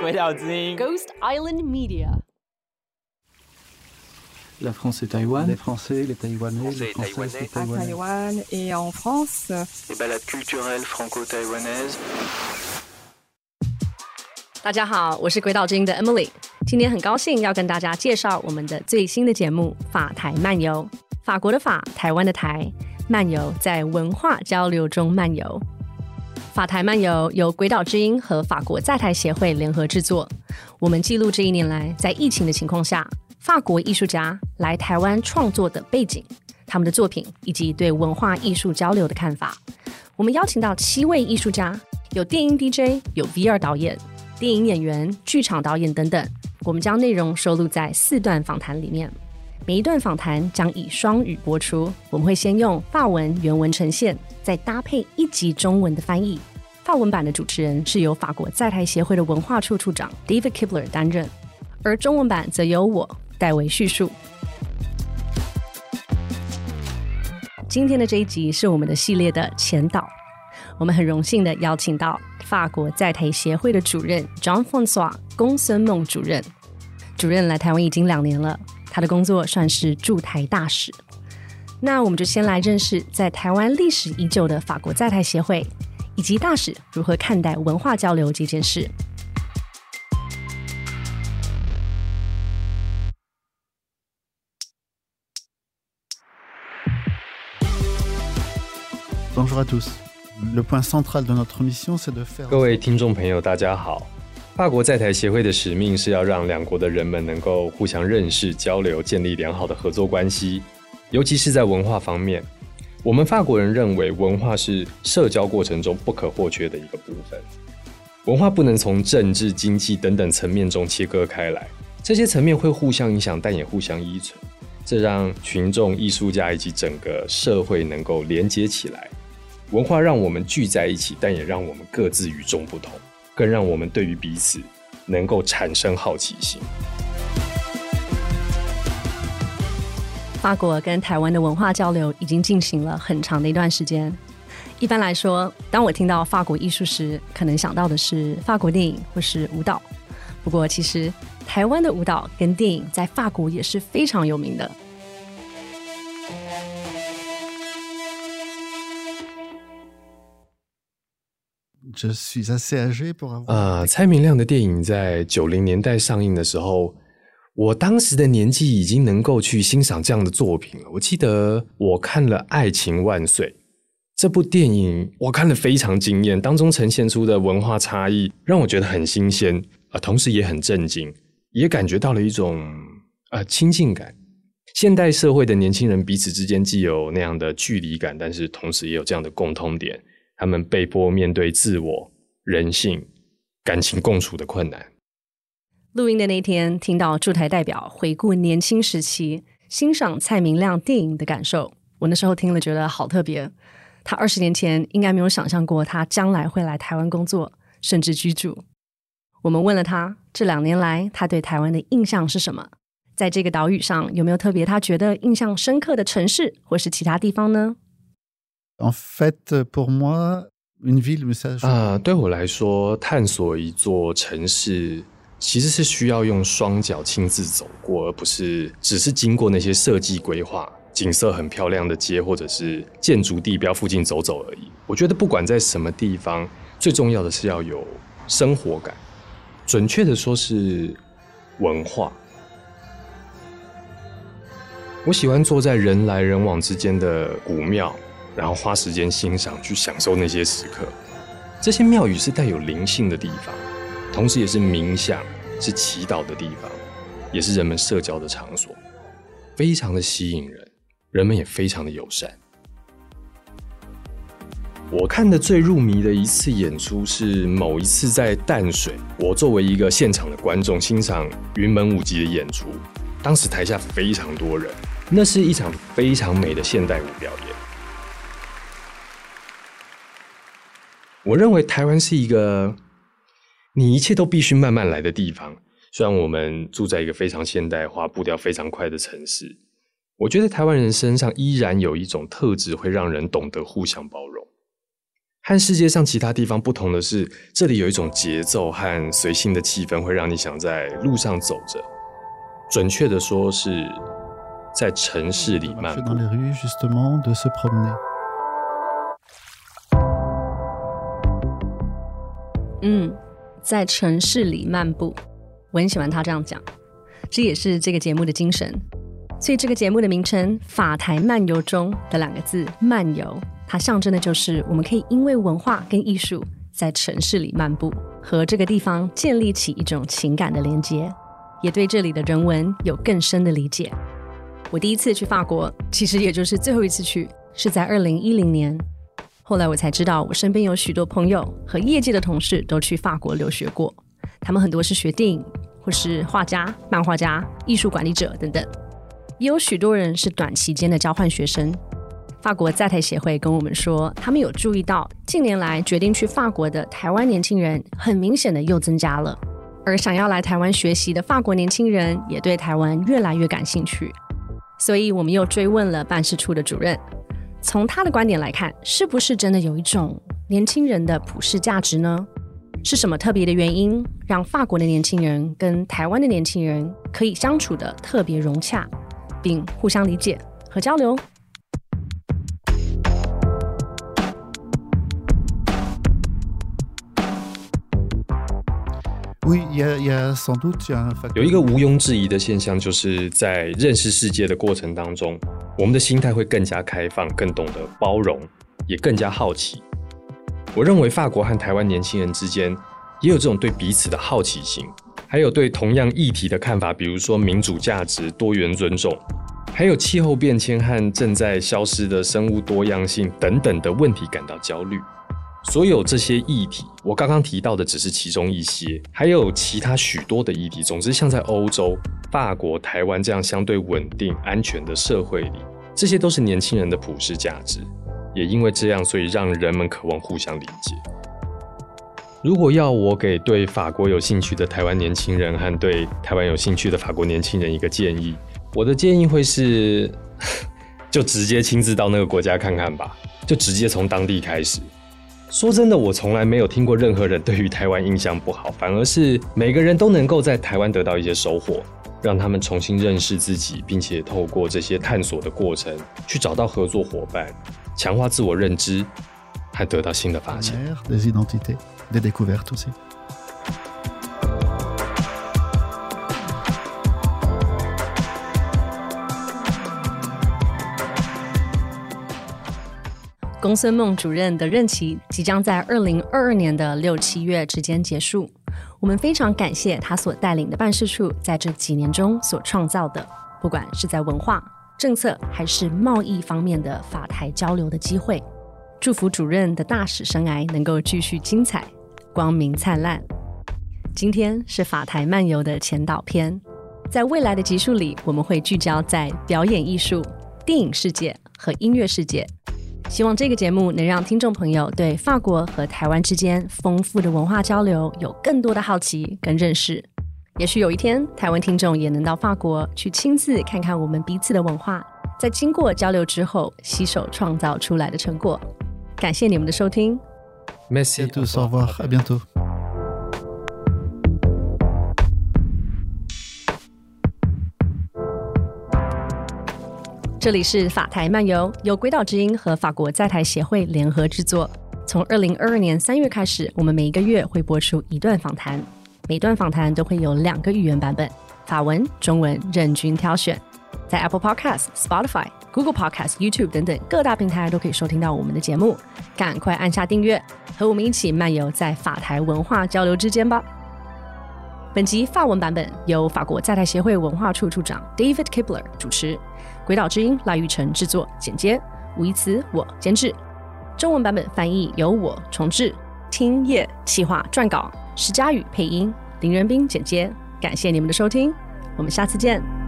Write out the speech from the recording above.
鬼岛之音 Ghost Island Media. La France et Taïwan. Les Français, les Taïwanais, Français les Françaises, les Taïwanais. à Taïwanais. Taïwan et en France. Les balades culturelles franco-taïwanaises. 大家好，我是鬼岛之音的 Emily。今天很高兴要跟大家介绍我们的最新的节目《法台漫游》。法国的法，台湾的台，漫游在文化交流中漫游。法台漫游由鬼岛之音和法国在台协会联合制作。我们记录这一年来在疫情的情况下，法国艺术家来台湾创作的背景、他们的作品以及对文化艺术交流的看法。我们邀请到七位艺术家，有电音 DJ，有 VR 导演、电影演员、剧场导演等等。我们将内容收录在四段访谈里面，每一段访谈将以双语播出。我们会先用法文原文呈现，再搭配一集中文的翻译。法文版的主持人是由法国在台协会的文化处处长 David Kibler 担任，而中文版则由我代为叙述。今天的这一集是我们的系列的前导，我们很荣幸的邀请到法国在台协会的主任 John Francois 公孙梦主任。主任来台湾已经两年了，他的工作算是驻台大使。那我们就先来认识在台湾历史已久的法国在台协会，以及大使如何看待文化交流这件事。Bonjour à tous. Le point central de notre mission, c'est de faire. 各位听众朋友，大家好。法国在台协会的使命是要让两国的人们能够互相认识、交流，建立良好的合作关系，尤其是在文化方面。我们法国人认为，文化是社交过程中不可或缺的一个部分。文化不能从政治、经济等等层面中切割开来，这些层面会互相影响，但也互相依存。这让群众、艺术家以及整个社会能够连接起来。文化让我们聚在一起，但也让我们各自与众不同，更让我们对于彼此能够产生好奇心。法国跟台湾的文化交流已经进行了很长的一段时间。一般来说，当我听到法国艺术时，可能想到的是法国电影或是舞蹈。不过，其实台湾的舞蹈跟电影在法国也是非常有名的。Je suis assez âgé pour avoir. 呃，蔡明亮的电影在九零年代上映的时候，我当时的年纪已经能够去欣赏这样的作品了。我记得我看了《爱情万岁》这部电影，我看了非常惊艳，当中呈现出的文化差异让我觉得很新鲜啊、同时也很震惊，也感觉到了一种呃亲近感。现代社会的年轻人彼此之间既有那样的距离感，但是同时也有这样的共通点。他们被迫面对自我、人性、感情共处的困难。录音的那天，听到驻台代表回顾年轻时期欣赏蔡明亮电影的感受，我那时候听了觉得好特别。他二十年前应该没有想象过他将来会来台湾工作，甚至居住。我们问了他这两年来他对台湾的印象是什么，在这个岛屿上有没有特别他觉得印象深刻的城市或是其他地方呢？En fait, pour moi, une ville, mais ça. je- 啊、对我来说，探索一座城市其实是需要用双脚亲自走过，而不是只是经过那些设计规划、景色很漂亮的街或者是建筑地标附近走走而已。我觉得不管在什么地方，最重要的是要有生活感，准确的说是文化。我喜欢坐在人来人往之间的古庙，然后花时间欣赏，去享受那些时刻。这些庙宇是带有灵性的地方，同时也是冥想、是祈祷的地方，也是人们社交的场所，非常的吸引人，人们也非常的友善。我看的最入迷的一次演出是某一次在淡水，我作为一个现场的观众欣赏云门舞集的演出，当时台下非常多人，那是一场非常美的现代舞表演。我认为台湾是一个你一切都必须慢慢来的地方。虽然我们住在一个非常现代化、步调非常快的城市，我觉得台湾人身上依然有一种特质，会让人懂得互相包容。和世界上其他地方不同的是，这里有一种节奏和随性的气氛，会让你想在路上走着。准确的说，是在城市里漫步.嗯，在城市里漫步，我很喜欢他这样讲，这也是这个节目的精神。所以这个节目的名称“法台漫游中”的两个字“漫游”，它象征的就是我们可以因为文化跟艺术在城市里漫步，和这个地方建立起一种情感的连接，也对这里的人文有更深的理解。我第一次去法国，其实也就是最后一次去，是在二零一零年。后来我才知道，我身边有许多朋友和业界的同事都去法国留学过，他们很多是学电影，或是画家、漫画家、艺术管理者等等，也有许多人是短期间的交换学生。法国在台协会跟我们说，他们有注意到近年来决定去法国的台湾年轻人，很明显的又增加了，而想要来台湾学习的法国年轻人也对台湾越来越感兴趣。所以我们又追问了办事处的主任，从他的观点来看，是不是真的有一种年轻人的普世价值呢？是什么特别的原因，让法国的年轻人跟台湾的年轻人可以相处的特别融洽，并互相理解和交流？Oui, il y a, il y a sans doute il y a 有一个毋庸置疑的现象，就是在认识世界的过程当中，我们的心态会更加开放，更懂得包容，也更加好奇。我认为法国和台湾年轻人之间也有这种对彼此的好奇心，还有对同样议题的看法，比如说民主价值、多元尊重，还有气候变迁和正在消失的生物多样性等等的问题感到焦虑。所有这些议题，我刚刚提到的只是其中一些，还有其他许多的议题。总之，像在欧洲、法国、台湾这样相对稳定、安全的社会里，这些都是年轻人的普世价值。也因为这样，所以让人们渴望互相理解。如果要我给对法国有兴趣的台湾年轻人和对台湾有兴趣的法国年轻人一个建议，我的建议会是，就直接亲自到那个国家看看吧，就直接从当地开始。说真的，我从来没有听过任何人对于台湾印象不好，反而是每个人都能够在台湾得到一些收获，让他们重新认识自己，并且透过这些探索的过程，去找到合作伙伴，强化自我认知，还得到新的发现。公孙梦主任的任期即将在二零二二年的六七月之间结束。我们非常感谢他所带领的办事处在这几年中所创造的，不管是在文化、政策还是贸易方面的法台交流的机会。祝福主任的大使生涯能够继续精彩、光明灿烂。今天是法台漫游的前导篇，在未来的集数里，我们会聚焦在表演艺术、电影世界和音乐世界。希望这个节目能让听众朋友对法国和台湾之间丰富的文化交流有更多的好奇跟认识。也许有一天，台湾听众也能到法国去亲自看看我们彼此的文化，在经过交流之后，携手创造出来的成果。感谢你们的收听，Merci à tous, au revoir, à bientôt. 这里是法台漫游，由鬼岛之音和法国在台协会联合制作。从二零二二年三月开始，我们每一个月会播出一段访谈，每段访谈都会有两个语言版本，法文、中文任君挑选。在 Apple Podcast、Spotify、Google Podcast、YouTube 等等各大平台都可以收听到我们的节目。赶快按下订阅，和我们一起漫游在法台文化交流之间吧。本集法文版本由法国在台协会文化处处长 David Kibler 主持，鬼岛之音赖玉成制作剪接，吴一慈我监制。中文版本翻译由我重制，听夜企划撰稿，石佳宇配音，林仁斌剪接。感谢你们的收听，我们下次见。